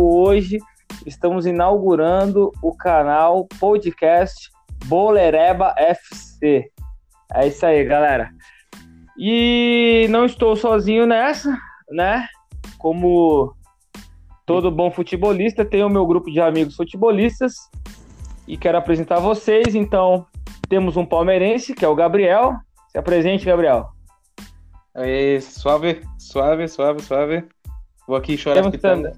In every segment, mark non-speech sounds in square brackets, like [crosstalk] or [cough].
hoje estamos inaugurando o canal podcast Bolereba FC. É isso aí, galera. E não estou sozinho nessa, né? Como todo bom futebolista, tenho o meu grupo de amigos futebolistas e quero apresentar vocês. Então, temos um palmeirense, que é o Gabriel. Se apresente, Gabriel. Suave, suave, suave, suave. Vou aqui chorar Temos também...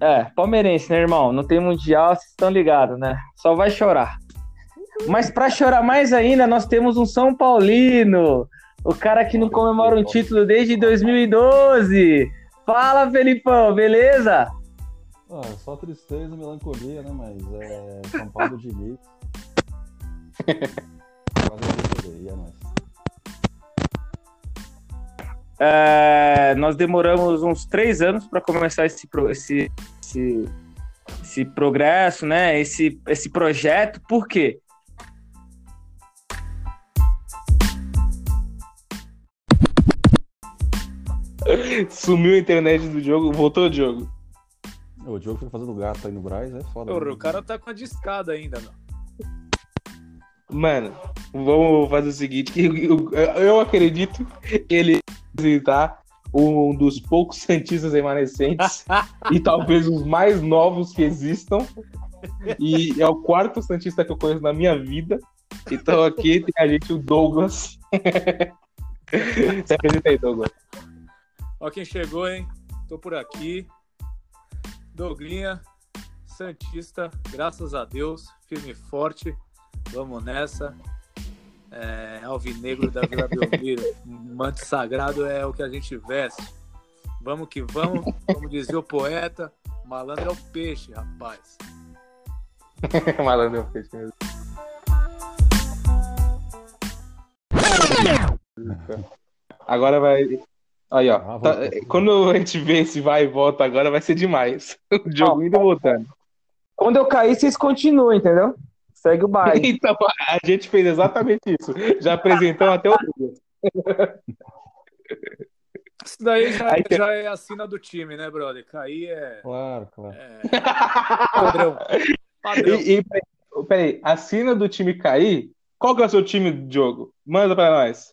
É, palmeirense, né, irmão? Não tem mundial, vocês estão ligados, né? Só vai chorar. Mas para chorar mais ainda, nós temos um São Paulino. O cara que não comemora um título desde 2012. Fala, Felipão, beleza? Ah, só tristeza e melancolia, né? Mas é São Paulo de Diniz. [laughs] Quase é nóis. É, nós demoramos uns três anos para começar esse, esse, esse, esse progresso, né? Esse, esse projeto. Por quê? Sumiu a internet do jogo, voltou o jogo. O jogo foi fazendo gato aí no Braz, é foda. Porra, o cara tá com a discada ainda, mano. Mano, vamos fazer o seguinte: eu, eu acredito que ele visitar um dos poucos [laughs] Santistas remanescentes [laughs] e talvez os mais novos que existam. E é o quarto Santista que eu conheço na minha vida. Então aqui tem a gente, o Douglas. [laughs] Se apresenta aí, Douglas. Ó quem chegou, hein? Tô por aqui. Douglinha, Santista, graças a Deus, firme e forte. Vamos nessa. É, Alvinegro da Vila Belmiro. [laughs] Manto sagrado é o que a gente veste. Vamos que vamos. Como dizia o poeta, malandro é o peixe, rapaz. [laughs] malandro é o peixe mesmo. Agora vai. Aí, ó. Ah, tá, quando a gente vê esse vai e volta agora, vai ser demais. [laughs] O jogo indo voltando. Quando eu cair, vocês continuam, entendeu? Segue o baile. [laughs] então, a gente fez exatamente isso. Já apresentamos até o Isso daí já, Aí, já é a sina do time, né, brother? Cair é. Claro, claro. É... Padrão. Padrão. E, e peraí, a sina do time cair, qual que é o seu time de jogo? Manda pra nós.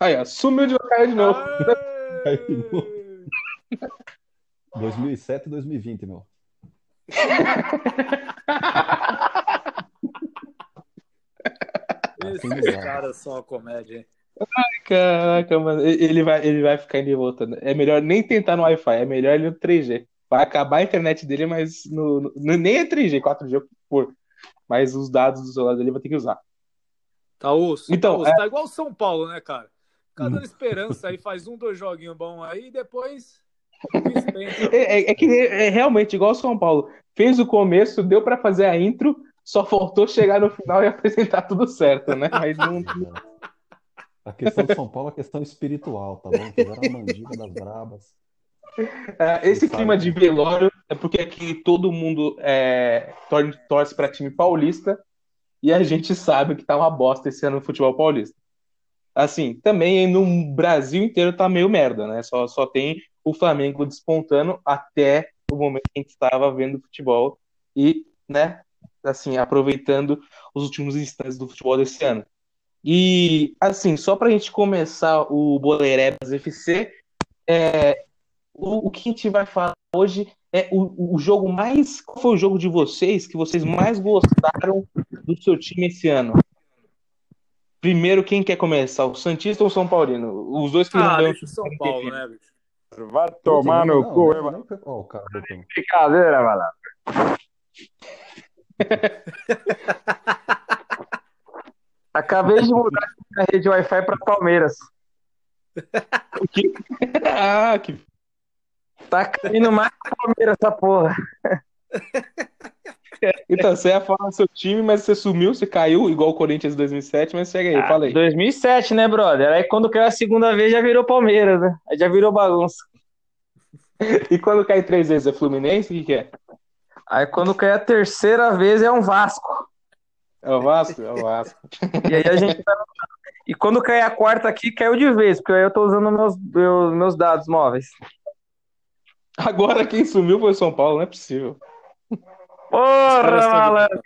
Aí, ó, sumiu de cair de novo. 2007 [laughs] e 2020, meu. Esses caras são uma comédia, hein? Ai, caraca, mano. Ele vai, ele vai ficar indo e voltando. É melhor nem tentar no Wi-Fi, é melhor ele no 3G. Vai acabar a internet dele, mas no, no nem é 3G, 4G por. Mas os dados do celular dele vai ter que usar. Tá osso. Então, tá, osso. É... tá igual o São Paulo, né, cara? Fica dando esperança aí, faz um, dois joguinhos bons aí e depois. É, é, é, que é, realmente igual o São Paulo. Fez o começo, deu para fazer a intro, só faltou chegar no final e [laughs] apresentar tudo certo, né? Mas não. A questão do São Paulo é a questão espiritual, tá bom? Fizeram a mandiga das brabas. É, esse clima de velório é porque aqui todo mundo é, torce para time paulista e a gente sabe que tá uma bosta esse ano no futebol paulista assim, também no Brasil inteiro tá meio merda, né? Só, só tem o Flamengo despontando até o momento que a gente estava vendo futebol e, né, assim, aproveitando os últimos instantes do futebol desse ano. E, assim, só para a gente começar o Boleirebas FC, é, o, o, que a gente vai falar hoje é o, o jogo mais. Qual foi o jogo de vocês que vocês mais gostaram do seu time esse ano? Primeiro, quem quer começar? O Santista ou o São Paulino? Os dois que ah, não deixa o São Paulo, né, bicho? Vai tomar no cu, hein, mano. Oh, cara, Brincadeira, malandro. [laughs] Acabei de mudar a rede Wi-Fi para Palmeiras. O que? [laughs] Ah, que. Tá caindo mais que Palmeiras essa porra. [laughs] [laughs] Então, você ia falar do seu time, mas você sumiu, você caiu, igual o Corinthians em 2007, mas segue aí, ah, fala aí. 2007, né, brother? Aí quando caiu a segunda vez já virou Palmeiras, né? Aí já virou bagunça. [laughs] e quando cai três vezes é Fluminense? O que, que é? Aí quando cai a terceira vez é um Vasco. É o Vasco? É o Vasco. [laughs] e aí a gente tá... E quando cai a quarta aqui, caiu de vez, porque aí eu tô usando meus, meus, meus dados móveis. Agora quem sumiu foi o São Paulo, não é possível. Porra, de malandro.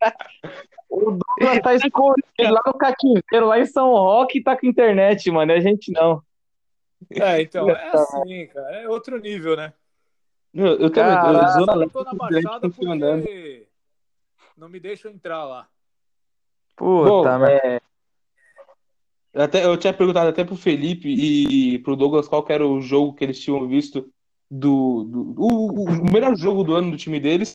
[laughs] O Douglas tá escondido lá no cativeiro, lá em São Roque, e tá com internet, mano. E a gente não. É, então, é assim, cara. É outro nível, né? Eu, eu também, Caraca. eu, Eu tô na simplesmente Baixada porque não me deixam entrar lá. Puta, merda. é, até, eu tinha perguntado até pro Felipe e pro Douglas qual que era o jogo que eles tinham visto do, do o, o- o melhor jogo do ano do time deles.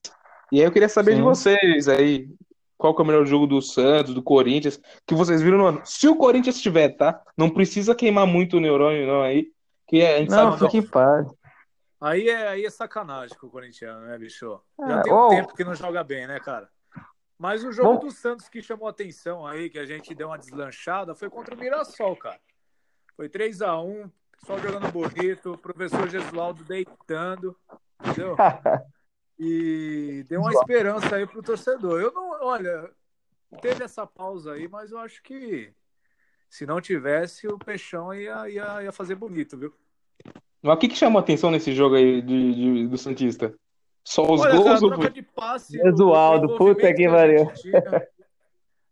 E aí eu queria saber de Sim. vocês aí, qual que é o melhor jogo do Santos, do Corinthians, que vocês viram no ano. Se o Corinthians tiver, tá? Não precisa queimar muito o neurônio não aí, que a gente Não, sabe fique em paz. Aí é, aí é sacanagem com o corintiano, né, bicho? Já É, tem um tempo que não joga bem, né, cara? Mas o jogo Vamos- do Santos que chamou atenção aí, que a gente deu uma deslanchada, foi contra o Mirassol, cara. Foi 3 a 1 só jogando bonito, o professor Gesualdo deitando, entendeu? [laughs] E deu uma esperança aí pro torcedor. Eu não, olha, teve essa pausa aí, mas eu acho que se não tivesse, o Peixão ia, ia, ia fazer bonito, viu? Mas o que que chamou a atenção nesse jogo aí de, de- do Santista? Só os Olha, gols a ou troca de passe. Gesualdo, o puta que pariu. [laughs]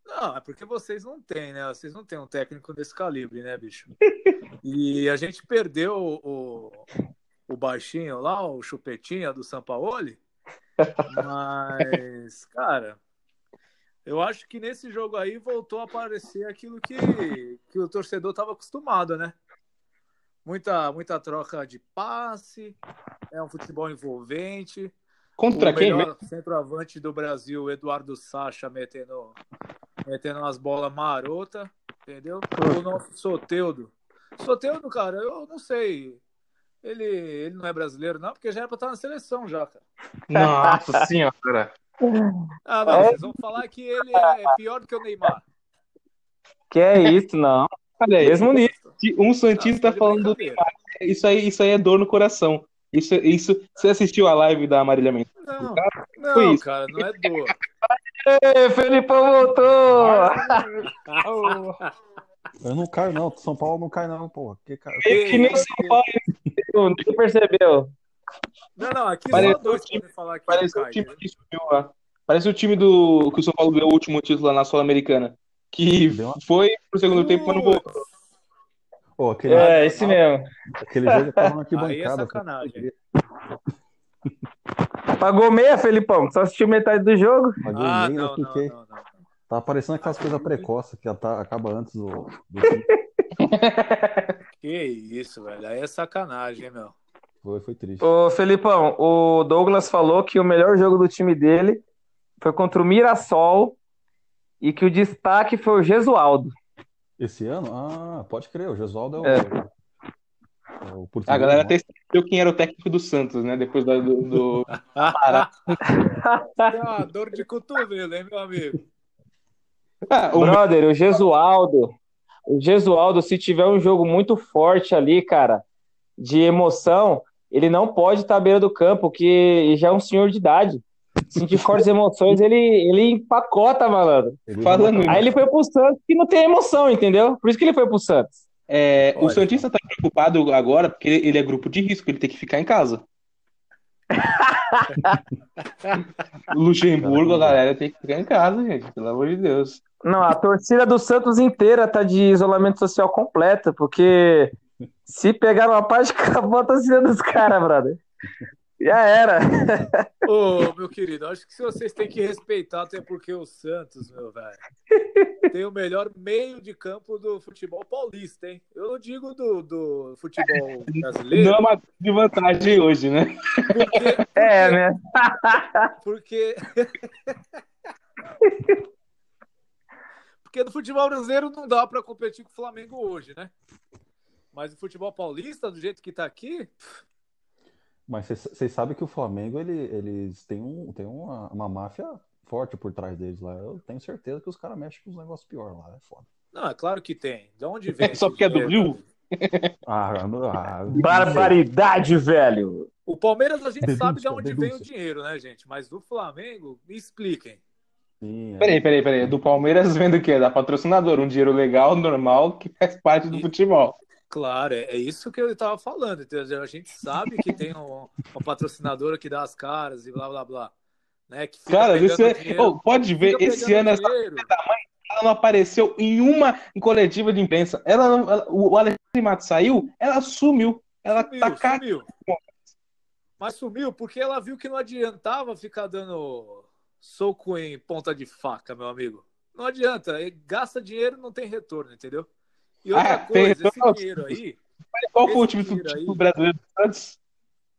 Não, é porque vocês não têm, né? Vocês não têm um técnico desse calibre, né, bicho? E a gente perdeu o, o baixinho lá, o chupetinha do Sampaoli. Mas, cara, eu acho que nesse jogo aí voltou a aparecer aquilo que, que o torcedor estava acostumado, né? Muita, muita troca de passe, é um futebol envolvente. contra o quem? melhor centroavante do Brasil, Eduardo Sacha, metendo, metendo umas bolas marota, entendeu? O nosso Soteudo. Soteudo, cara, eu não sei. Ele, ele não é brasileiro, não, porque já era pra estar na seleção já, cara. Nossa [laughs] senhora. Ah, não, vocês vão falar que ele é pior do que o Neymar. Que é isso, não. Olha aí, Mesmo nível. um Santista Ah, de falando do brincadeira. Isso aí, isso aí é dor no coração. Isso, isso, você assistiu a live da Marília Mendes? Não, Foi não, isso. cara, não é dor. Ê, Felipão voltou! [laughs] Eu não caio, não. São Paulo não cai, não, porra. Que cara... Meio que nem o São Paulo. Não percebeu. Não, não, aqui Parece só dois o time- falar que Parece não o time que subiu lá. Parece o time do que o São Paulo ganhou o último título lá na Sul-Americana. Que Deu foi pro segundo tempo, mas não voltou. Pô, aquele, É, esse mesmo. aquele jogo eu tava na Aí é arquibancada. sacanagem. Pagou meia, Felipão? Só assistiu metade do jogo? Paguei Ah, e-mail, não, não, fiquei. não, não. Tava parecendo aquelas coisas precoces que acaba antes do. do. Que isso, velho. Aí é sacanagem, hein, meu. foi, foi triste. Ô, Felipão, o Douglas falou que o melhor jogo do time dele foi contra o Mirassol e que o destaque foi o Gesualdo. Esse ano? Ah, pode crer, o Gesualdo é o. É. é A galera né? até esqueceu quem era o técnico do Santos, né? Depois do. do, [laughs] do- Tem uma dor de cotovelo, hein, meu amigo? Ah, o Brother, o Gesualdo. O Gesualdo, se tiver um jogo muito forte ali, cara, de emoção, ele não pode estar à beira do campo, que já é um senhor de idade. Sentir fortes emoções, ele, ele empacota, malandro. Ele Falando Aí ele foi pro Santos que não tem emoção, entendeu? Por isso que ele foi pro Santos. É, o. Santista tá preocupado agora porque ele é grupo de risco, ele tem que ficar em casa. [laughs] Luxemburgo, a galera tem que ficar em casa, gente, pelo amor de Deus. Não, a torcida do Santos inteira tá de isolamento social completo, porque se pegar uma parte, [laughs] acabou a torcida dos caras, brother. Já era. [laughs] Ô, meu querido, acho que vocês têm que respeitar, até porque o Santos, meu velho, tem o melhor meio de campo do futebol paulista, hein? Eu não digo do, do futebol brasileiro, Não é uma de vantagem hoje, né? porque, É, né? porque... [laughs] porque no futebol brasileiro não dá pra competir com o Flamengo hoje, né? Mas o futebol paulista, do jeito que tá aqui, Mas vocês sabem que o Flamengo, ele, eles têm, um, têm uma, uma máfia forte por trás deles lá. Eu tenho certeza que os caras mexem com os negócios piores lá. É foda. não, é claro que tem. De onde [laughs] vem? Só porque é do? Rio? Ah, ah, Barbaridade, velho. O Palmeiras a gente Denúncia, sabe de onde vem o denúncia. dinheiro, né, gente? Mas do Flamengo, me expliquem. Sim, é. Peraí, peraí, peraí. Do Palmeiras [laughs] vendo o quê? Da patrocinadora, um dinheiro legal, normal, que faz parte do E- futebol. Claro, é é isso que eu tava falando, entendeu? A gente sabe que tem um, uma patrocinadora que dá as caras e blá blá blá. Né? Que Cara, é. dinheiro, Ô, pode ver, esse ano essa dinheiro. ela não apareceu em uma coletiva de imprensa. Ela, ela- o Alexandre Matos saiu, ela sumiu. Ela Sumiu, tá sumiu. Mas sumiu porque ela viu que não adiantava ficar dando soco em ponta de faca, meu amigo. Não adianta, e gasta dinheiro não tem retorno, entendeu? E outra Ah, coisa, esse retorno? dinheiro aí, Qual foi o aí- do brasileiro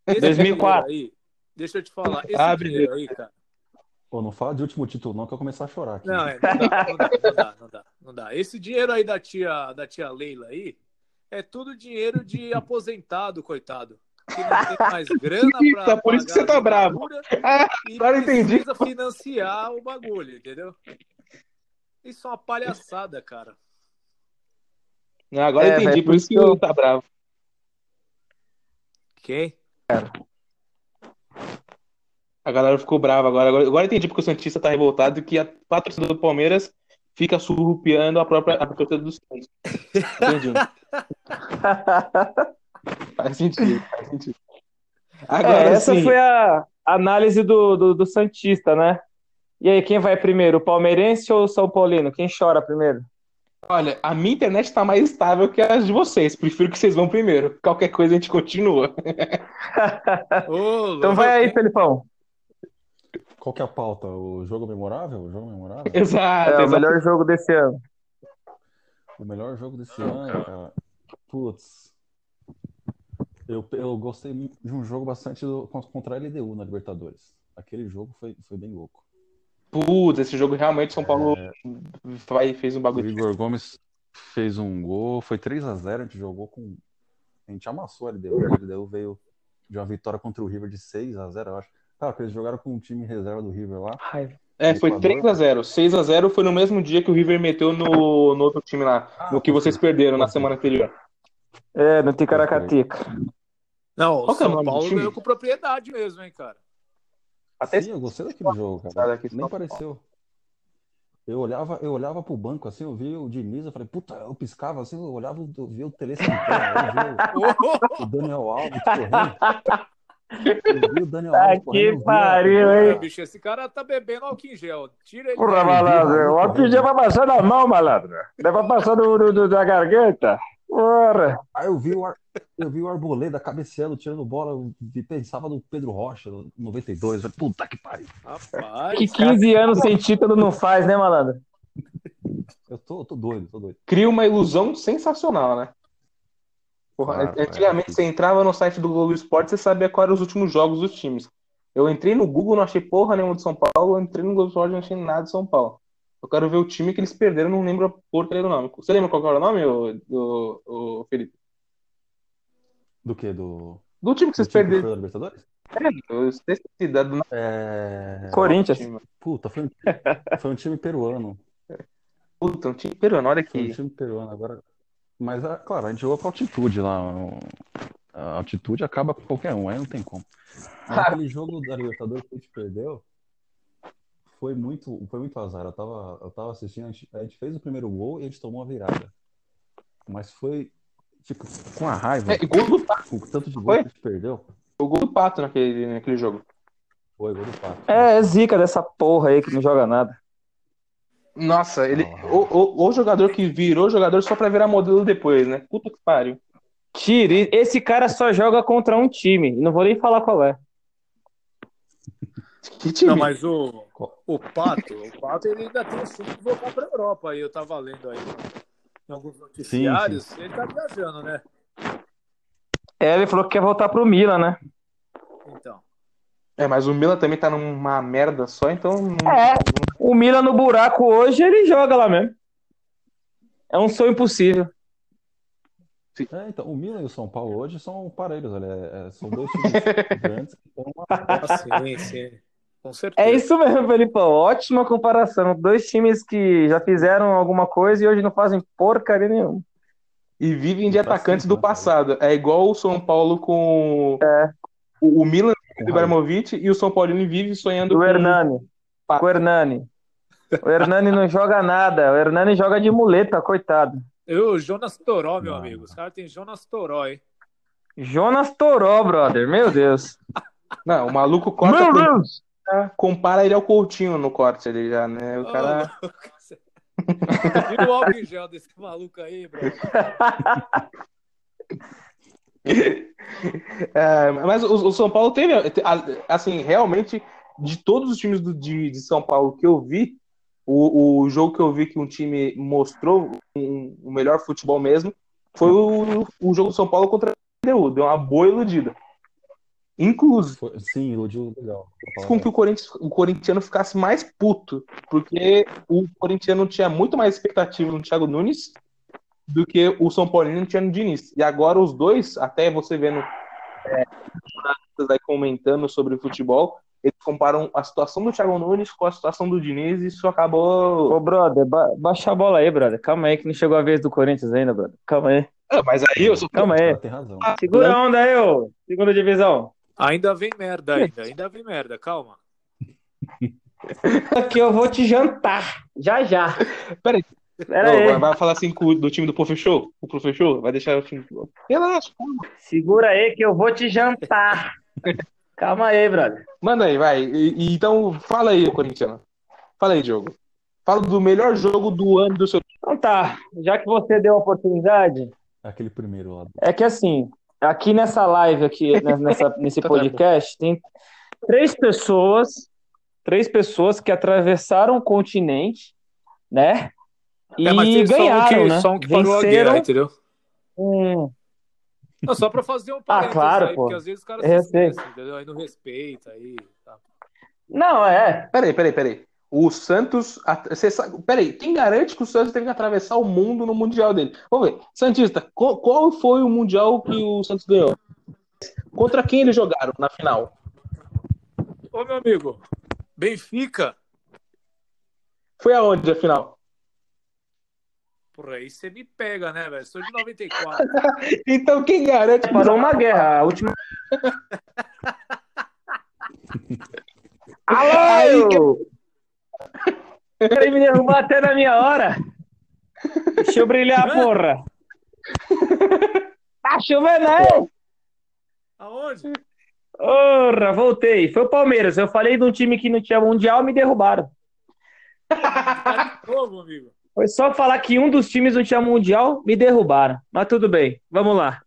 esse 2004. dinheiro aí, deixa eu te falar, esse Ah, dinheiro aí, cara. Pô, não fala de último título, não, que eu começar a chorar aqui. Não, é, não, dá, não, dá, não dá, não dá, não dá. Esse dinheiro aí da tia, da tia Leila aí é tudo dinheiro de aposentado, coitado. Que não tem mais grana pra Eita, por isso que você tá bravo. Ah, agora eu entendi. precisa financiar o bagulho, entendeu? Isso é uma palhaçada, cara. não, agora É, eu entendi, por isso que ele tá bravo. Quem? A galera ficou brava agora. Agora, agora eu entendi porque o Santista tá revoltado e que a patrocinadora do Palmeiras fica surrupiando a própria a torcida do Santos. [laughs] Entendi. [laughs] [laughs] faz sentido, faz sentido. Agora É, essa sim. foi a análise do, do, do Santista, né? E aí, quem vai primeiro, o palmeirense ou o São Paulino? Quem chora primeiro? Olha, a minha internet tá mais estável que as de vocês. Prefiro que vocês vão primeiro. Qualquer coisa a gente continua. [laughs] Ô, Então vai aí, Felipão. Qual que é a pauta? O jogo memorável? O jogo memorável? Exato, É o exato. melhor jogo desse ano. O melhor jogo desse ano, cara. Putz. Eu, eu gostei de um jogo bastante do, contra a LDU na Libertadores. Aquele jogo foi, foi bem louco. Putz, esse jogo realmente São Paulo vai, fez um O bagulho. Igor Gomes fez um gol, foi 3 a 0 a gente jogou com. A gente amassou a LDU. A LDU veio de uma vitória contra o River de 6 a 0 eu acho. Cara, eles jogaram com um time reserva do River lá. Raiva. É, foi Equador. 3x0. 6x0 foi no mesmo dia que o River meteu no, no outro time lá. no que vocês perderam na semana anterior. É, no Ticaracatica. Não, o Qual que é o São Paulo ganhou com propriedade mesmo, hein, cara. Até Sim, eu gostei daquele jogo, Cara, Nem pareceu. Eu olhava, eu olhava pro banco assim, eu vi o Diniz, eu falei, puta, eu piscava assim, eu olhava, eu via o Tele Santana, eu vi o- [laughs] o Daniel Alves correndo. Eu vi o Daniel Ah, Alves correndo. que pariu, hein? bicho, esse cara tá bebendo álcool em gel. Tira ele. Porra, malandro. O álcool já vai passar na mão, malandro. Pra passar do, do- do- da garganta. Porra. Aí eu vi o, Ar... eu vi o Arboleda cabeceando, tirando bola, eu vi- pensava no Pedro Rocha, no 92. Eu falei, puta que pariu. Rapaz, Que 15 anos sem título não faz, né, malandro? Eu tô, eu tô doido, tô doido. cria uma ilusão sensacional, né? Porra, Claro, antigamente é. você entrava no site do Globo Esporte você sabia quais eram os últimos jogos dos times. Eu entrei no Google, não achei porra nenhuma de São Paulo, eu entrei no Globo Esporte, não achei nada de São Paulo. Eu quero ver o time que eles perderam, não lembro a porcaria do nome. Você lembra qual que era o nome, ô, do, ô, Felipe? Do que? Do, Do time que vocês time que perderam. foi da Libertadores? Eu esqueci da- do nome É... Corinthians. time. Puta, foi um, [laughs] foi um time peruano. Puta, um time peruano, olha Foi um aqui. time peruano agora. Mas, ah, claro, a gente jogou com altitude lá. A altitude acaba com qualquer um, aí não tem como. Mas [laughs] aquele jogo da Libertadores que a gente perdeu foi muito, foi muito azar. Eu tava, eu tava assistindo, a gente, a gente fez o primeiro gol e a gente tomou a virada. Mas foi, tipo, com a raiva, É, e gol do Pato, o tanto de gol Foi? que a gente perdeu. o gol do Pato naquele, naquele jogo. Foi gol do Pato. É, é zica dessa porra aí que não joga nada. Nossa, ele. Ah. O, o, o jogador que virou jogador só pra virar modelo depois, né? Puta que pariu. Tire. Esse cara só joga contra um time. Não vou nem falar qual é. Que time. Não, mas o, o Pato, o Pato ele ainda tem o sonho de voltar pra Europa. Aí eu tava lendo aí em alguns noticiários. Ele tá viajando, né? É, ele falou que quer voltar pro Milan, né? Então. É, mas o Milan também tá numa merda só, então. não- É. O Milan no buraco hoje, ele joga lá mesmo. É um sonho impossível. É, então, o Milan e o São Paulo hoje são parelhos, olha, é- é- são dois times [laughs] grandes que estão uma Ah, sim, sim. Com certeza. É isso mesmo, Felipão. Ótima comparação. Dois times que já fizeram alguma coisa e hoje não fazem porcaria nenhuma. E vivem de atacantes do passado. É igual o São Paulo com. O, o Milan do Ibrahimovic e o São Paulino vive sonhando o com. Hernani. O Hernani. O Hernani não joga nada. O Hernani joga de muleta, coitado. Eu, Jonas Toró, meu amigo. Os caras têm Jonas Toró, hein? Jonas Toró, brother. Meu Deus. Não, o maluco corta Meu Deus. Compara ele ao Coutinho no corte ali já, né? O cara. Tira [laughs] o álcool em gel desse maluco aí, bro. [laughs] É, mas o, o São Paulo teve, assim, realmente, de todos os times do- de, de São Paulo que eu vi, o, o jogo que eu vi que um time mostrou um- o melhor futebol mesmo foi o, o jogo do São Paulo contra o LDU. Deu uma boa iludida. Inclusive, Foi- sim, iludiu legal. falar com que o, Corinthians, o corintiano ficasse mais puto, porque o corintiano tinha muito mais expectativa no Thiago Nunes do que o São Paulino tinha no Diniz. E agora os dois, até você vendo é, jornalistas aí comentando sobre o futebol, eles comparam a situação do Thiago Nunes com a situação do Diniz e isso acabou. Ô, brother, ba baixa a bola aí, brother. Calma aí que não chegou a vez do Corinthians ainda, brother. Calma aí. Ah, mas aí eu sou. Calma aí. Tem razão. Segura a onda aí, ô. Segunda divisão. Ainda vem merda ainda, ainda vem merda, calma. Aqui eu vou te jantar. Já, já. Peraí. Pera vai, vai falar assim do time do Professor? O Professor? Vai deixar o time. Relaxa, calma. Segura aí que eu vou te jantar. Calma aí, brother. Manda aí, vai. E- e então, fala aí, corintiano. Fala aí, Diogo. Fala do melhor jogo do ano do seu Então tá, já que você deu a oportunidade, Aquele primeiro lá. é que assim, aqui nessa live, aqui, [laughs] né, nessa, nesse podcast, tem três pessoas, três pessoas que atravessaram o continente, né? E é, mas ganharam, só um que, né? só um que parou a Venceram guerra, entendeu? Não, só pra fazer um parênteses claro, aí, pô. porque às vezes os caras se esquecem, entendeu? Aí não respeita aí. Tá. Não, é. Peraí, peraí, peraí. O Santos. Você sabe... Peraí, quem garante que o Santos teve que atravessar o mundo no Mundial dele? Vamos ver. Santista, qual, qual foi o Mundial que o Santos ganhou? Contra quem eles jogaram na final? Ô, meu amigo, Benfica. Foi aonde a final? Por aí você me pega, né, velho? Sou de 94. [laughs] Então quem garante Parou uma guerra. A última. [laughs] Alô! Querem me derrubar até na minha hora? Deixa eu brilhar, porra! Tá chovendo aí? Aonde? Porra, voltei. Foi o Palmeiras. Eu falei de um time que não tinha mundial me derrubaram. Tá de novo, amigo. Foi só falar que um dos times não tinha mundial, me derrubaram. Mas tudo bem, vamos lá.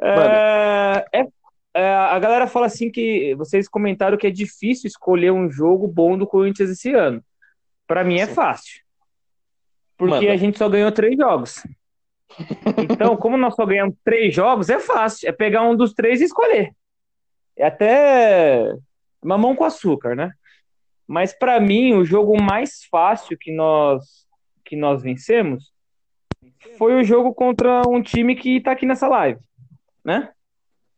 É- é, a galera fala assim que vocês comentaram que é difícil escolher um jogo bom do Corinthians esse ano. Pra mim é Sim. fácil. Porque Manda. a gente só ganhou três jogos. Então, [laughs] como nós só ganhamos três jogos, é fácil. É pegar um dos três e escolher. É até mamão com açúcar, né? Mas pra mim, o jogo mais fácil que nós que nós vencemos foi o jogo contra um time que tá aqui nessa live, né?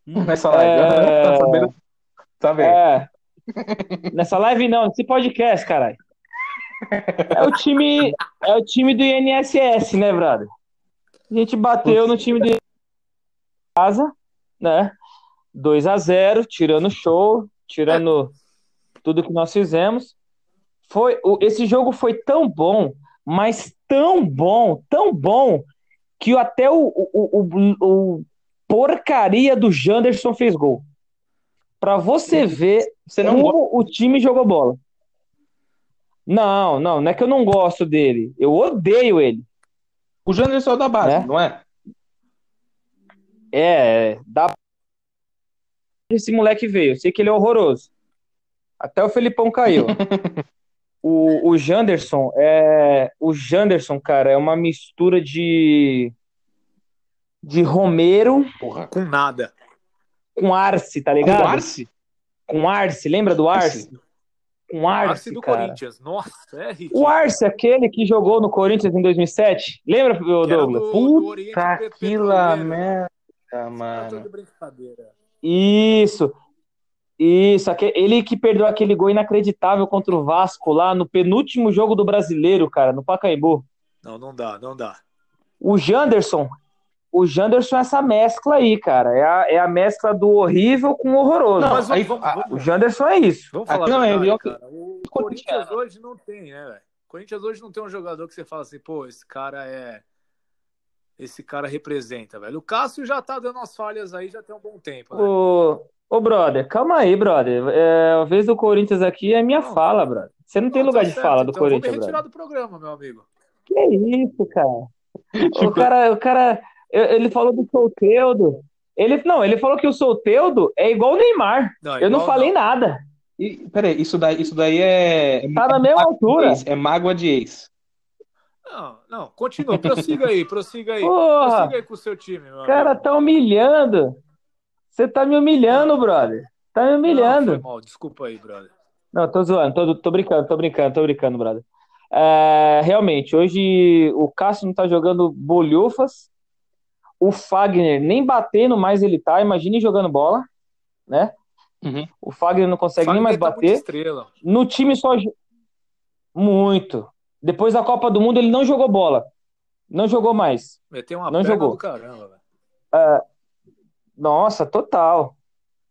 Nessa live? É. [laughs] Tá sabendo? Tá vendo? É. Nessa live não, nesse podcast, caralho. É o time, é o time do INSS, né, brother? A gente bateu no time do casa, né? 2 a 0, tirando show, tirando tudo que nós fizemos. Foi, esse jogo foi tão bom, mas tão bom, tão bom, que até o, o, o, o porcaria do Janderson fez gol. Pra você ver Você não gosta. como o time jogou bola. Não, não, não é que eu não gosto dele. Eu odeio ele. O Janderson é da base, Né? não é? É, dá. Esse moleque veio. Eu sei que ele é horroroso. Até o Felipão caiu. [laughs] o, o Janderson é. O Janderson, cara, é uma mistura de. De Romero Porra. Com nada. com Arce, tá Com ligado? o Arce? Com Arce, lembra do Arce? Arce. Com Arce, Arce do cara. Corinthians. Nossa, é ridículo. O Arce, aquele que jogou no Corinthians em 2007. Lembra, Que Douglas? do- do Puta que merda, mano. Isso. Isso. Ele que perdeu aquele gol inacreditável contra o Vasco lá no penúltimo jogo do brasileiro, cara, no Pacaembu. Não, não dá, não dá. O Janderson. O Janderson é essa mescla aí, cara. É a, é a mescla do horrível com o horroroso. Não, Mas aí- vamos, vamos, O Janderson é isso. vamos falar aqui não é verdade, melhor que- cara. O. Corinthians hoje não tem, né, velho? O Corinthians hoje não tem um jogador que você fala assim, pô, esse cara é esse cara representa, velho. O Cássio já tá dando as falhas aí já tem um bom tempo, né? Ô, ô, brother, calma aí, brother. É, a vez do Corinthians aqui é minha Não. fala, brother. Você não tem Não, lugar tá de certo, fala do então eu vou me Corinthians, retirar brother. do programa, meu amigo. Que isso, cara? [laughs] O cara, o cara, ele falou do Souteudo. Ele, não, ele falou que o Souteudo é igual o Neymar. Não, Eu não falei nada. E, peraí, isso daí, isso daí é, é, Tá na mesma altura. é mágoa de ex. Não, não, continua, prossiga aí, prossiga aí. Porra, Prossiga aí com o seu time, cara amigo. tá humilhando. Você tá me humilhando, brother. Tá me Não, foi humilhando. mal, desculpa aí, brother. Não, tô zoando, tô, tô brincando, tô brincando, tô brincando, brother. É, realmente, hoje o Cássio não tá jogando bolhufas. O Fagner nem batendo mais ele tá, imagine jogando bola, né? Uhum. O Fagner não consegue nem Fagner mais tá bater. estrela. No time só. Muito. Depois da Copa do Mundo ele não jogou bola. Não jogou mais. Meteu uma Não jogou. caramba, velho. Nossa, total.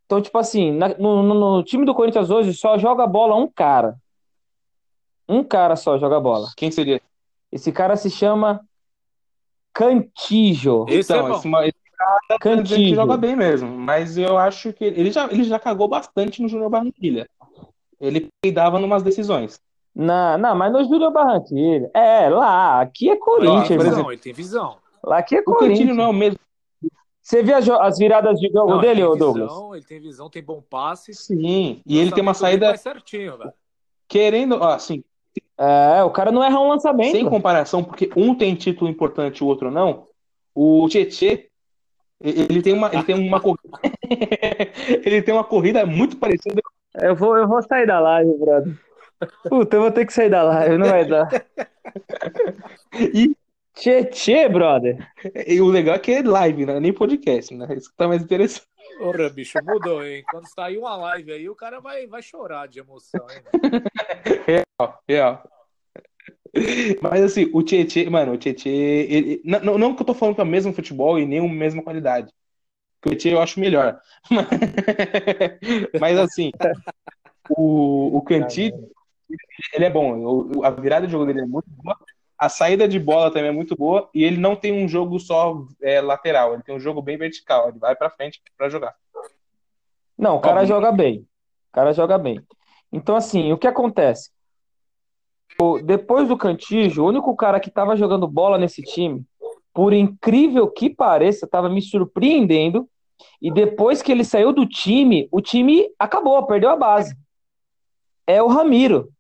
Então, tipo assim, na- no, no- no time do Corinthians hoje só joga bola um cara. Um cara só joga bola. Quem seria? Esse cara se chama Cantijo. Esse é então, bom. esse, que Cantijo. joga bem mesmo. Mas eu acho que ele já, ele já cagou bastante no Júnior Barranquilha. Ele peidava numas decisões. Não, não, mas no Júnior Barranquilla. É, lá, aqui é Ele Corinthians. tem por né? visão, ele tem visão. Lá aqui é O Cantilho Corinthians. não é o mesmo. Você vê as, as viradas de jogo Não, dele, ele ô tem Douglas? visão, ele tem visão, tem bom passe. Sim. E ele tem uma saída certinho, velho. querendo, ó, assim, É, o cara não erra um lançamento. sem comparação, porque um tem título importante e o outro não. O Tietê, ele tem uma, ele tem uma corrida, [laughs] ele tem uma corrida muito parecida. Eu vou, eu vou sair da live, brother. Puta, eu vou ter que sair da live, não vai dar. E, Tchê, brother. e o legal é que é live, né? Nem podcast, né? Isso que tá mais interessante. Porra, bicho, mudou, hein? Quando sair uma live aí, o cara vai, vai chorar de emoção, hein? velho? Real. Mas assim, o Tietê, mano, o Tietê, ele, não, não- que eu tô falando que é o mesmo futebol e nem a mesma qualidade. O Tietê eu acho melhor. [laughs] Mas assim, o, o Cantillo, ele é bom. A virada de jogo dele é muito boa. A saída de bola também é muito boa. E ele não tem um jogo só é, lateral, ele tem um jogo bem vertical. Ele vai pra frente pra jogar. Não, o cara Óbvio. joga bem. O cara joga bem. Então, assim, o que acontece? Depois do Cantijo, o único cara que tava jogando bola nesse time, por incrível que pareça, tava me surpreendendo. E depois que ele saiu do time, o time acabou, perdeu a base. É o Ramiro.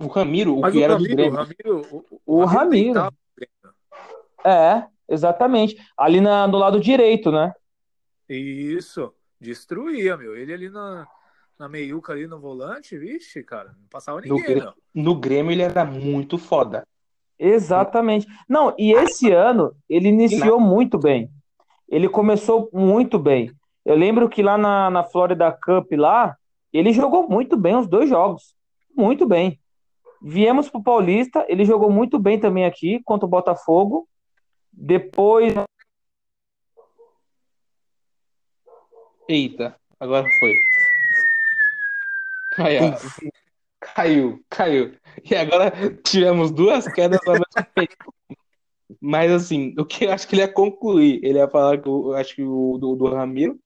O Ramiro, o Mas que o era do Ramiro, o Grêmio. Ramiro, o, O Ramiro. no Grêmio. É, exatamente. Ali na, do lado direito, né? Isso, destruía, meu. Ele ali na, na meiuca, ali no volante, vixe, cara, não passava ninguém, Grêmio. meu. No Grêmio ele era muito foda. Exatamente. Não, e esse ano ele iniciou muito bem. Ele começou muito bem. Eu lembro que lá na, na Florida Cup lá, ele jogou muito bem os dois jogos. Muito bem. Viemos pro Paulista, ele jogou muito bem também aqui contra o Botafogo. Depois, Eita, agora foi. Aí. Caiu, caiu. E agora tivemos duas quedas ao mesmo tempo. Mas assim, o que eu acho que ele ia concluir, ele ia falar que eu acho que o do, do Ramiro,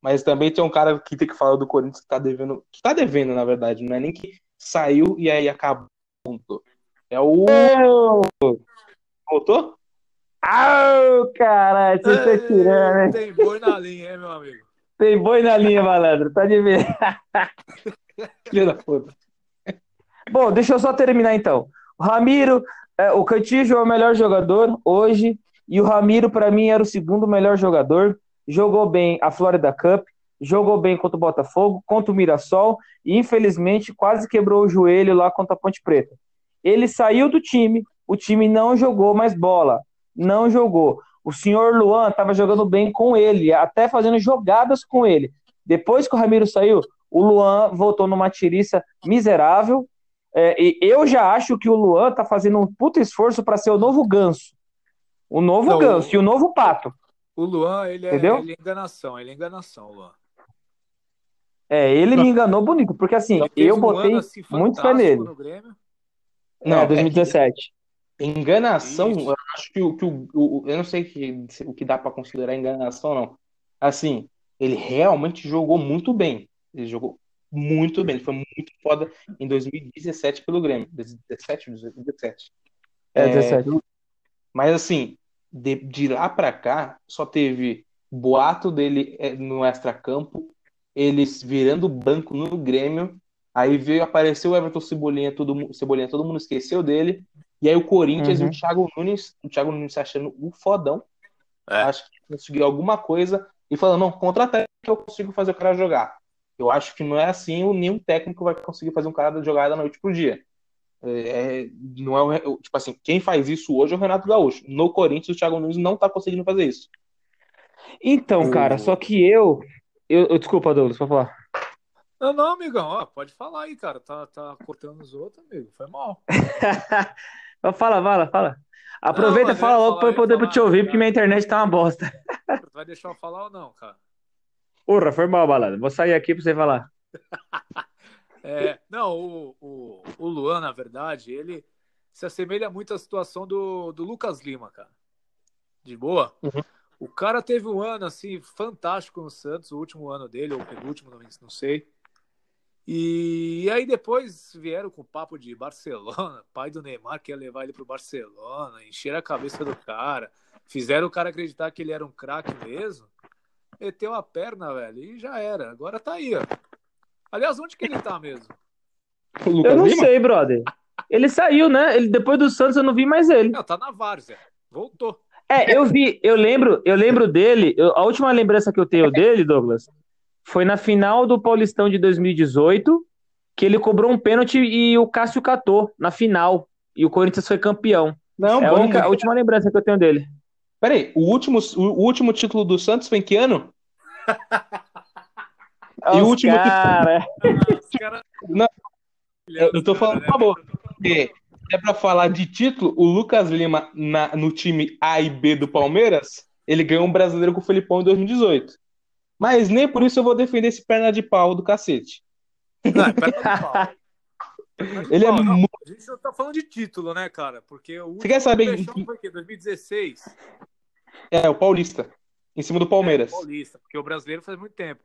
mas também tem um cara que tem que falar do Corinthians que tá devendo, que tá devendo, na verdade, não é nem que saiu e aí acabou. Ponto. É o. Voltou? Au, caralho, você tá tirando, hein? Tem boi na linha, hein, meu amigo? Tem boi na linha, malandro, tá de ver. [laughs] Filho da puta. Bom, deixa eu só terminar então. O Ramiro, é, o Cantillo é o melhor jogador hoje, e o Ramiro, para mim, era o segundo melhor jogador. Jogou bem a Florida Cup, jogou bem contra o Botafogo, contra o Mirassol, e infelizmente quase quebrou o joelho lá contra a Ponte Preta. Ele saiu do time, o time não jogou mais bola, não jogou. O senhor Luan estava jogando bem com ele, até fazendo jogadas com ele. Depois que o Ramiro saiu, o Luan voltou numa tiriça miserável. É, e eu já acho que o Luan tá fazendo um puta esforço para ser o novo ganso. O novo Não, ganso o- e o novo pato. O Luan, ele é, Entendeu? ele é enganação, ele é enganação, Luan. É, ele me enganou bonito, porque assim, Então, eu botei assim, muito fé nele. Não, é 2017. Enganação, Isso. acho que, o, que o, o- eu não sei que, se- o que dá pra considerar enganação, não. Assim, ele realmente jogou muito bem. Ele jogou muito bem. Ele foi muito foda em 2017 pelo Grêmio. 17, 17. É, 17. Mas assim, de, de lá pra cá, só teve boato dele é, no extracampo, eles virando banco no Grêmio. Aí veio, apareceu o Everton Cebolinha, todo, Cebolinha, todo mundo esqueceu dele. E aí o Corinthians e Uhum. o Thiago Nunes, o Thiago Nunes se achando o fodão. É. Acho que conseguiu alguma coisa e falando, não, contra-ataque que eu consigo fazer o cara jogar. Eu acho que não é assim, o- nenhum técnico vai conseguir fazer um cara jogar da noite pro dia. É, é, não é tipo assim, quem faz isso hoje é o Renato Gaúcho. No Corinthians, o Thiago Nunes não tá conseguindo fazer isso. Então, cara, só que eu, eu, eu- desculpa, Douglas, pode falar. Não, não, amigão, ó, pode falar aí, cara. Tá, tá cortando os outros, amigo. Foi mal. [laughs] Fala, fala, fala. Aproveita Não, e fala logo pra eu falar, poder ia te falar, ouvir, cara. porque minha internet tá uma bosta. [laughs] Vai deixar eu falar ou não, cara? Porra, foi mal, balada. Vou sair aqui pra você falar. [laughs] É, não, o, o, o Luan, na verdade, ele se assemelha muito à situação do, do Lucas Lima, cara. De boa? Uhum. O cara teve um ano, assim, fantástico no Santos, o último ano dele, ou o penúltimo, não, não sei. E, aí depois vieram com o papo de Barcelona, [laughs] pai do Neymar que ia levar ele pro Barcelona, encheram a cabeça do cara, fizeram o cara acreditar que ele era um craque mesmo, meteu a perna, velho, e já era. Agora tá aí, ó. Aliás, onde que ele tá mesmo? O Eu não sei, brother. Ele saiu, né? Ele, depois do Santos eu não vi mais ele. Não, tá na Várzea. Voltou. É, eu vi, eu lembro, eu lembro dele. eu- a última lembrança que eu tenho dele, Douglas, foi na final do Paulistão de 2018, que ele cobrou um pênalti e o Cássio catou na final. E o Corinthians foi campeão. Não, É a, bom, única, a última lembrança que eu tenho dele. Peraí, o último, o último título do Santos foi em que ano? [laughs] E o último que- cara, [laughs] caras. Não, Eu, eu tô falando por favor. Porque é pra falar de título, o Lucas Lima na- no time A e B do Palmeiras, ele ganhou um brasileiro com o Felipão em 2018. Mas nem por isso eu vou defender esse perna de pau do cacete. Não, é perna de pau. [laughs] Ele é não. mu- A gente não tá falando de título, né, cara? Porque o último quer saber- fechão foi o quê? 2016. É, o Paulista. Em cima do Palmeiras. É, Paulista, porque o brasileiro faz muito tempo.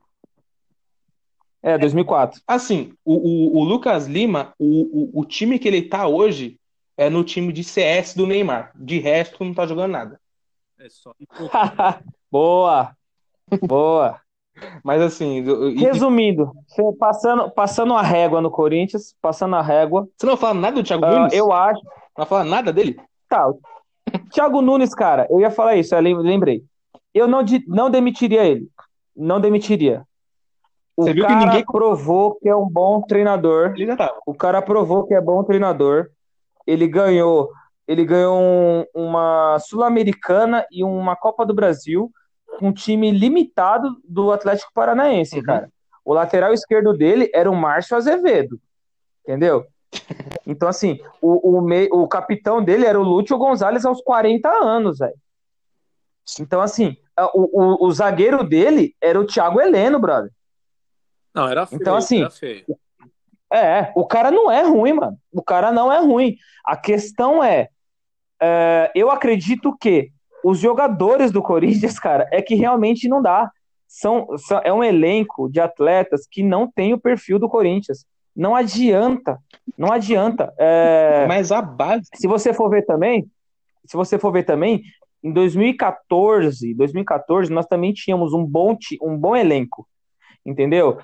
É, 2004. Assim, o, o, o Lucas Lima, o, o, o time que ele tá hoje é no time de CS do Neymar. De resto, não tá jogando nada. É só. [laughs] Boa, boa. Mas assim, Resumindo, você passando, passando a régua no Corinthians, passando a régua, você não fala nada do Thiago ah, Nunes? eu acho. Não fala nada dele? Tá, Thiago Nunes, cara, eu ia falar isso, eu lem- lembrei. Eu não, de- não demitiria ele. Não demitiria. O Você viu que cara ninguém- provou que é um bom treinador. Ele já tava. O cara provou que é bom treinador. Ele ganhou, ele ganhou um- uma Sul-Americana e uma Copa do Brasil com um time limitado do Atlético Paranaense, Uhum. cara. O lateral esquerdo dele era o Márcio Azevedo. Entendeu? [laughs] Então, assim, o, o, mei- o capitão dele era o Lúcio Gonzalez aos 40 anos, velho. Então, assim, o, o, o zagueiro dele era o Thiago Heleno, brother. Não, era feio. Então, assim, Era feio. É, o cara não é ruim, mano. O cara não é ruim. A questão é, é, eu acredito que os jogadores do Corinthians, cara, é que realmente não dá. São, são- é um elenco de atletas que não tem o perfil do Corinthians. Não adianta, não adianta. É, Mas a base. se você for ver também, se você for ver também, em 2014, 2014 nós também tínhamos um bom, um bom elenco, entendeu?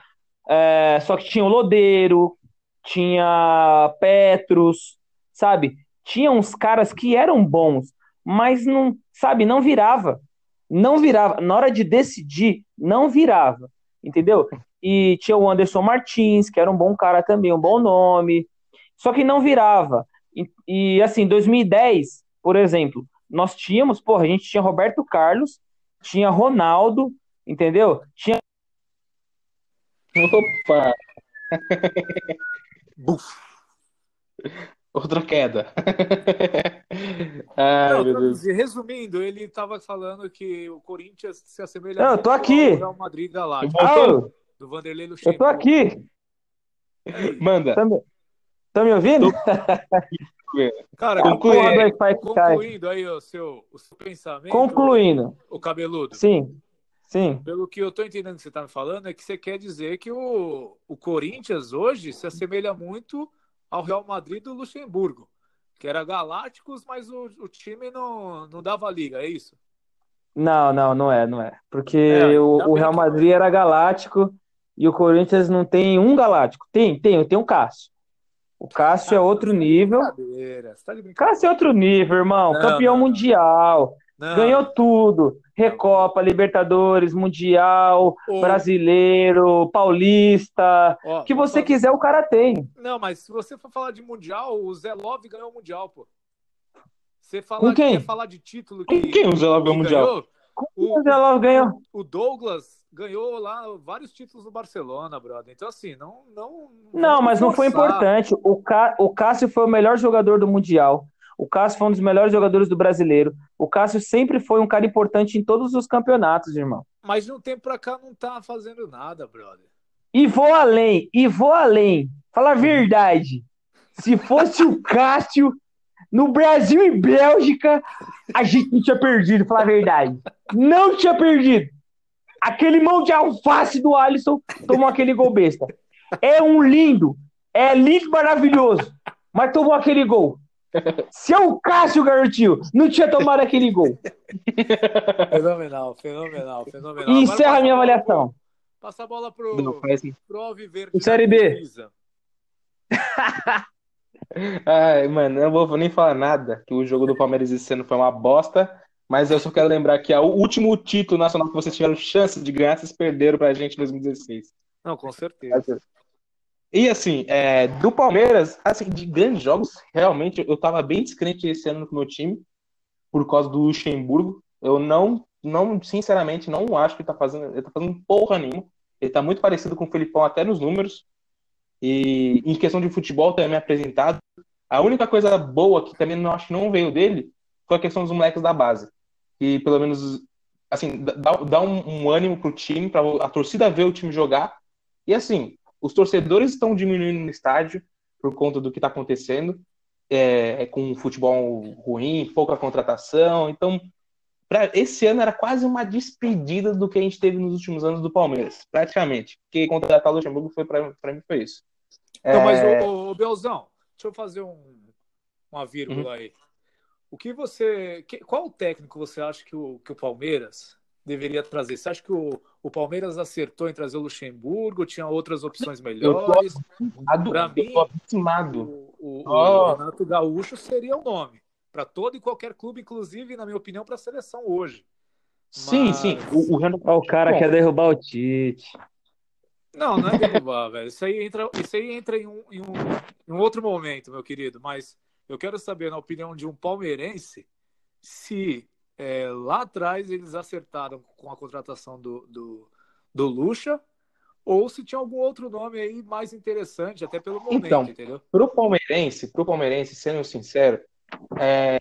É, só que tinha o Lodeiro, tinha Petros, sabe? Tinha uns caras que eram bons, mas não, sabe, não virava. Não virava. Na hora de decidir, não virava, entendeu? E tinha o Anderson Martins, que era um bom cara também, um bom nome, só que não virava. E, e, assim, 2010, por exemplo, nós tínhamos, porra, a gente tinha Roberto Carlos, tinha Ronaldo, entendeu? Tinha Opa! [laughs] Outra queda. [laughs] Ai, Não, meu Deus. Resumindo, ele tava falando que o Corinthians se assemelha Não, eu tô aqui. ao Real Madrid Galáctico? Ah, do Vanderlei eu Luxemburgo. tô aqui É isso. Manda. também. Tá me ouvindo? Cara, Conclui. Porra do Wi-Fi que cai. concluindo aí o seu, o seu pensamento. Concluindo. O cabeludo. Sim. Sim. Pelo que eu tô entendendo que você tá me falando, é que você quer dizer que o, o Corinthians hoje se assemelha muito ao Real Madrid do Luxemburgo, que era Galácticos, mas o, o time não, não dava liga, é isso? Não, não, não é, não é. Porque É, o, o Real Madrid era galáctico e o Corinthians não tem um galáctico. Tem, tem, tem o Cássio. O Cássio é outro nível. Brincadeira, você tá de brincadeira. Cássio é outro nível, irmão. Não, Campeão não. mundial. Não, Ganhou tudo. Recopa, Libertadores, Mundial, o- Brasileiro, Paulista. ó, O que você falar- quiser, o cara tem. Não, mas se você for falar de Mundial, o Zé Love ganhou o Mundial, pô. Você Com falar, quem? quer falar de título Com que, quem o Zé Love ganhou o Mundial? ganhou? O Zé Love ganhou. O Douglas ganhou lá vários títulos no Barcelona, brother. Então, assim, não. Não, Não, vamos mas não foi forçar. importante. O, Cá- o Cássio foi o melhor jogador do Mundial. O Cássio foi um dos melhores jogadores do brasileiro. O Cássio sempre foi um cara importante em todos os campeonatos, irmão. Mas de um tempo pra cá não tá fazendo nada, brother. E vou além, e vou além. Fala a verdade. Se fosse o Cássio no Brasil e Bélgica, a gente não tinha perdido, fala a verdade. Não tinha perdido. Aquele mão de alface do Alisson tomou aquele gol besta. É um lindo, é lindo, maravilhoso, mas tomou aquele gol. Se é o Cássio garantiu, não tinha tomado aquele gol. Fenomenal, fenomenal, fenomenal. E encerra a minha bola pro- avaliação. Passa a bola pro, Não, faz assim. pro Alviverde. O Série B. Precisa. [laughs] Ai, mano, eu não vou nem falar nada, que o jogo do Palmeiras esse ano foi uma bosta, mas eu só quero lembrar que é o último título nacional que vocês tiveram chance de ganhar, vocês perderam pra gente em 2016. Não, com certeza. E assim, é, do Palmeiras, assim, de grandes jogos, realmente eu tava bem descrente esse ano com o meu time, por causa do Luxemburgo. Eu não, não, sinceramente, não acho que ele tá fazendo, ele tá fazendo porra nenhuma. Ele tá muito parecido com o Felipão até nos números. E em questão de futebol também é apresentado. A única coisa boa que também não acho que não veio dele foi a questão dos moleques da base. E pelo menos, assim, dá, dá um, um ânimo pro time, pra a torcida ver o time jogar. E assim, os torcedores estão diminuindo no estádio por conta do que está acontecendo, é, com o futebol ruim, pouca contratação. Então, pra, esse ano era quase uma despedida do que a gente teve nos últimos anos do Palmeiras, praticamente. Porque contratar o Luxemburgo foi para mim foi isso. Então, mas, É, ô, ô, Belzão, deixa eu fazer um, uma vírgula Uhum. aí. O que você. que- qual técnico você acha que o, que o Palmeiras deveria trazer? Você acha que o, o Palmeiras acertou em trazer o Luxemburgo? Tinha outras opções melhores? eu mim-. O, o- o Oh. Renato Gaúcho seria o nome. Para todo e qualquer clube, inclusive, na minha opinião, para a seleção hoje. Sim, Mas- sim. O, o Renato o cara Bom. quer derrubar o Tite. Não, não é derrubar, [laughs] velho. Isso aí entra, isso aí entra em, um, em, um, em um outro momento, meu querido. Mas eu quero saber, na opinião de um palmeirense, se é, lá atrás eles acertaram com a contratação do, do, do Lucha ou se tinha algum outro nome aí mais interessante, até pelo momento, Então, entendeu? Pro palmeirense, pro palmeirense, sendo sincero, é,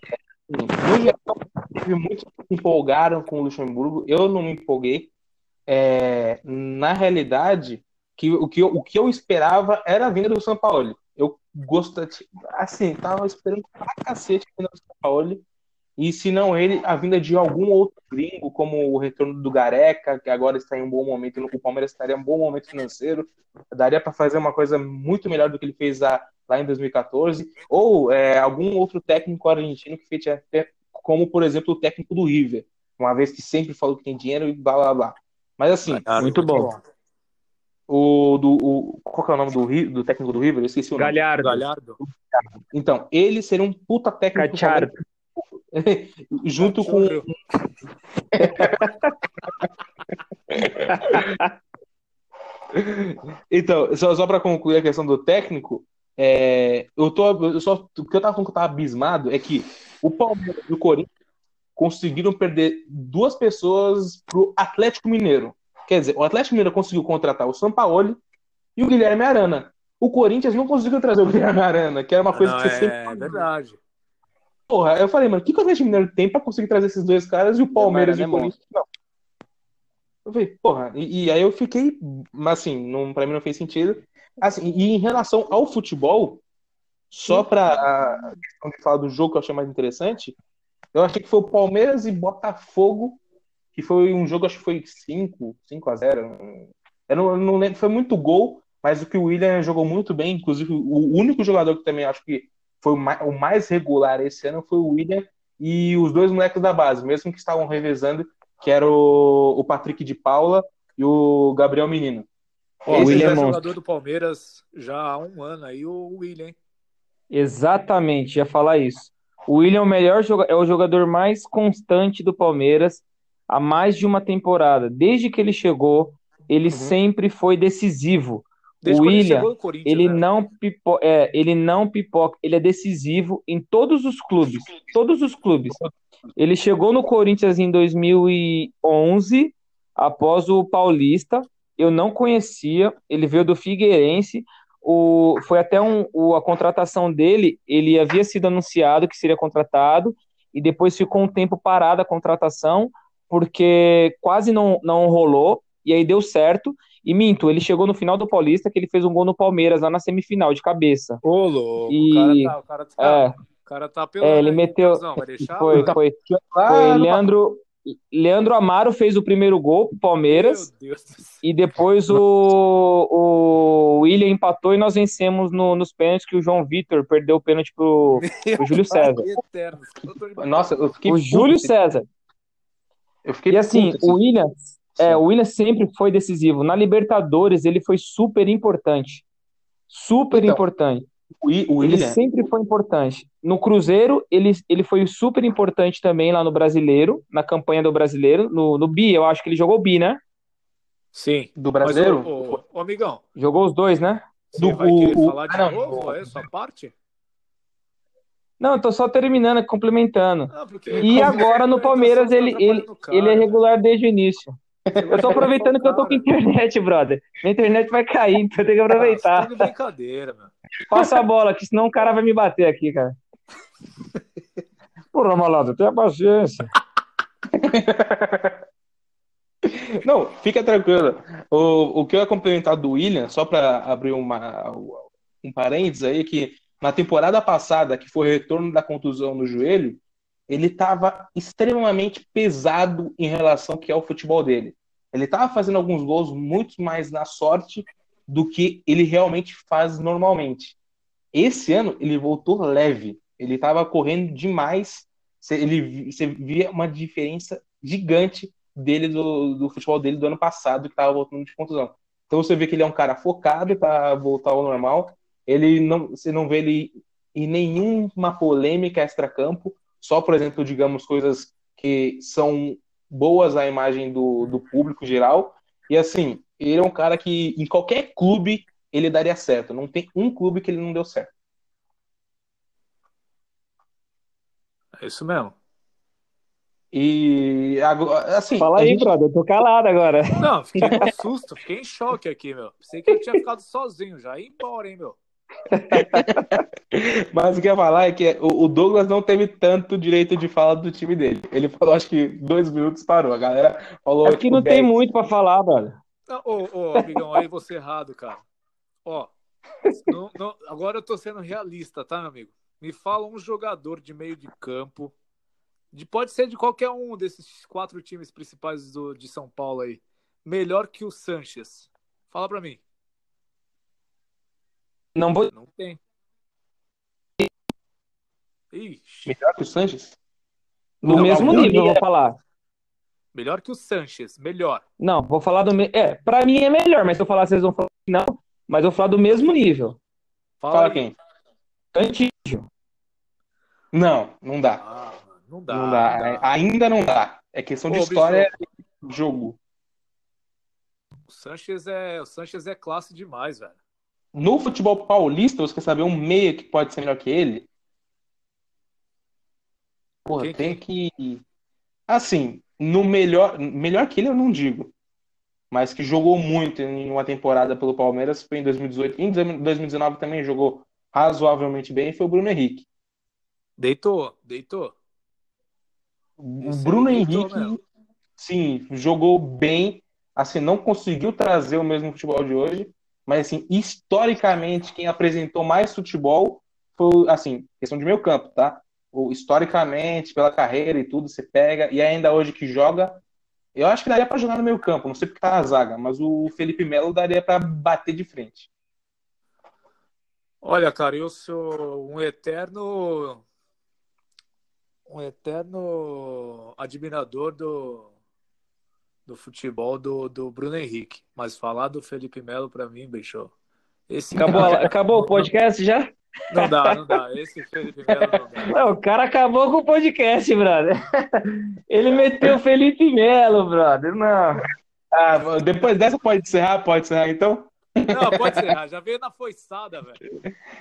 no geral, teve muitos que se empolgaram com o Luxemburgo. Eu não me empolguei. É, na realidade, que, o, que eu, o que eu esperava era a vinda do São Paulo. Eu gosto, assim, tava esperando pra cacete a vinda do São Paulo. E se não ele, a vinda de algum outro gringo, como o retorno do Gareca, que agora está em um bom momento, o Palmeiras estaria em um bom momento financeiro, daria para fazer uma coisa muito melhor do que ele fez a, lá em 2014, ou é, algum outro técnico argentino que fez até, como por exemplo o técnico do River, uma vez que sempre falou que tem dinheiro e blá blá blá. Mas assim, Muito bom. o do o, qual que é o nome do, do técnico do River? Eu esqueci o nome. Galhardo. Galhardo. Então, ele seria um puta técnico do Cachardo. [laughs] Junto com. [laughs] Então, só, só para concluir a questão do técnico, é, eu tô, eu só, o que eu tava falando que eu tava abismado é que o Palmeiras e o Corinthians conseguiram perder duas pessoas pro Atlético Mineiro. Quer dizer, o Atlético Mineiro conseguiu contratar o Sampaoli e o Guilherme Arana. O Corinthians não conseguiu trazer o Guilherme Arana, que era uma coisa Não, que você sempre é verdade. Porra, eu falei, mano, o que, que o Atlético Mineiro tem pra conseguir trazer esses dois caras e o Palmeiras e Guilherme o Corinthians não? Eu falei, porra, e, e aí eu fiquei, mas assim, não, pra mim não fez sentido. Assim, e em relação ao futebol, Só para a questão de falar do jogo que eu achei mais interessante, eu achei que foi o Palmeiras e Botafogo, que foi um jogo, acho que foi 5, 5 a 0. Eu não, eu não lembro, foi muito gol, mas o que o William jogou muito bem, inclusive o único jogador que também acho que foi o mais regular esse ano foi o William e os dois moleques da base, mesmo que estavam revezando, que era o, o Patrick de Paula e o Gabriel Menino. Ó, o William é jogador do Palmeiras já há um ano aí, o William. Exatamente, ia falar isso. O William é o melhor é o jogador mais constante do Palmeiras há mais de uma temporada. Desde que ele chegou, ele uhum. sempre foi decisivo. Desde o William, ele, ele né? não pipo, é, ele não pipoca, ele é decisivo em todos os clubes, todos os clubes. Ele chegou no Corinthians em 2011, após o Paulista. Eu não conhecia, ele veio do Figueirense. O, foi até um, o, a contratação dele, ele havia sido anunciado que seria contratado, e depois ficou um tempo parado a contratação, porque quase não, não rolou, e aí deu certo. E minto, ele chegou no final do Paulista que ele fez um gol no Palmeiras lá na semifinal de cabeça. Ô, louco, e... o cara tá, o cara tá, é, o cara tá pelo é, ele aí, meteu vai deixar? Foi, foi, foi Leandro Leandro Amaro fez o primeiro gol pro Palmeiras. E depois o, o William empatou e nós vencemos no, nos pênaltis que o João Vitor perdeu o pênalti pro, pro Júlio César. Nossa, eu fiquei O Júlio César. Eu fiquei e assim, o William é, o William sempre foi decisivo. Na Libertadores, ele foi super importante. Super então, importante. O, o William... Ele sempre foi importante. No Cruzeiro, ele, ele foi super importante também lá no Brasileiro, na campanha do Brasileiro. No, no Bi, eu acho que ele jogou Bi, né? Sim. Do Brasileiro? Mas, ô, ô, amigão. Jogou os dois, né? Você do, vai o, falar de ah, novo é essa parte? Não, tô só terminando, complementando. Ah, e agora no Palmeiras ele, ele, ele é regular desde o início. Eu tô aproveitando que eu tô com internet, brother. Minha internet vai cair, então eu tenho que aproveitar. Nossa, brincadeira, meu. Passa a bola, que senão o cara vai me bater aqui, cara. Porra, malado, tenha paciência. Não, fica tranquilo. O, o que eu ia complementar do William, só para abrir uma, um parênteses aí, que na temporada passada, que foi o retorno da contusão no joelho, ele estava extremamente pesado em relação ao que é o futebol dele. Ele estava fazendo alguns gols muito mais na sorte do que ele realmente faz normalmente. Esse ano ele voltou leve, ele estava correndo demais, ele, você via uma diferença gigante dele do, do futebol dele do ano passado, que estava voltando de contusão. Então você vê que ele é um cara focado para voltar ao normal. Ele não, você não vê ele em nenhuma polêmica extra-campo só, por exemplo, digamos, coisas que são boas à imagem do, do público geral. E assim, ele é um cara que em qualquer clube ele daria certo. Não tem um clube que ele não deu certo. É isso mesmo. E agora, assim. Fala aí, gente... brother, eu tô calado agora. Não, fiquei com susto, fiquei em choque aqui, meu. Pensei que eu tinha ficado sozinho já. Ia embora, hein, meu. [laughs] Mas o que eu ia falar é que o Douglas não teve tanto direito de fala do time dele. Ele falou, acho que dois minutos parou. A galera falou. É que tipo, não 10. tem muito para falar, velho. Ô, ô, amigão, aí você errado, cara. Ó, não, não, agora eu tô sendo realista, tá, meu amigo? Me fala um jogador de meio de campo. De, pode ser de qualquer um desses quatro times principais do, de São Paulo aí. Melhor que o Sanches. Fala pra mim. Não vou. Não tem. Ixi. Melhor que o Sanches? No não, mesmo nível, eu vou falar. Melhor que o Sanches, melhor. Não, vou falar do. Me... É, pra mim é melhor, mas se eu falar, vocês vão falar que não. Mas eu vou falar do mesmo nível. Fala, Fala quem? Cantígio. Não, não dá. Ah, não dá. Não dá. Não dá. Ainda não dá. É questão Ô, de história e jogo. O Sanches é, o Sanches é classe demais, velho. No futebol paulista, você quer saber um meia que pode ser melhor que ele? Porra, que, tem que. Assim, no melhor. Melhor que ele eu não digo. Mas que jogou muito em uma temporada pelo Palmeiras foi em 2018. Em 2019 também jogou razoavelmente bem foi o Bruno Henrique. Deitou, deitou. O Bruno Henrique, sim, jogou bem. Assim, não conseguiu trazer o mesmo futebol de hoje, mas assim, historicamente, quem apresentou mais futebol foi, assim, questão de meio campo, tá? O, historicamente, pela carreira e tudo, você pega, e ainda hoje que joga, eu acho que daria para jogar no meio campo, não sei porque tá na zaga, mas o Felipe Melo daria para bater de frente. Olha, cara, eu sou um eterno um eterno admirador do, do futebol do, do Bruno Henrique. Mas falar do Felipe Melo, para mim, bicho. Esse acabou, cara... acabou o podcast já? Não dá, não dá. Esse Felipe Melo não dá. Não, o cara acabou com o podcast, brother. [laughs] Ele meteu o Felipe Melo, brother. Não. Ah, depois dessa pode encerrar? Pode encerrar então? Não, pode encerrar. Já veio na foiçada, velho.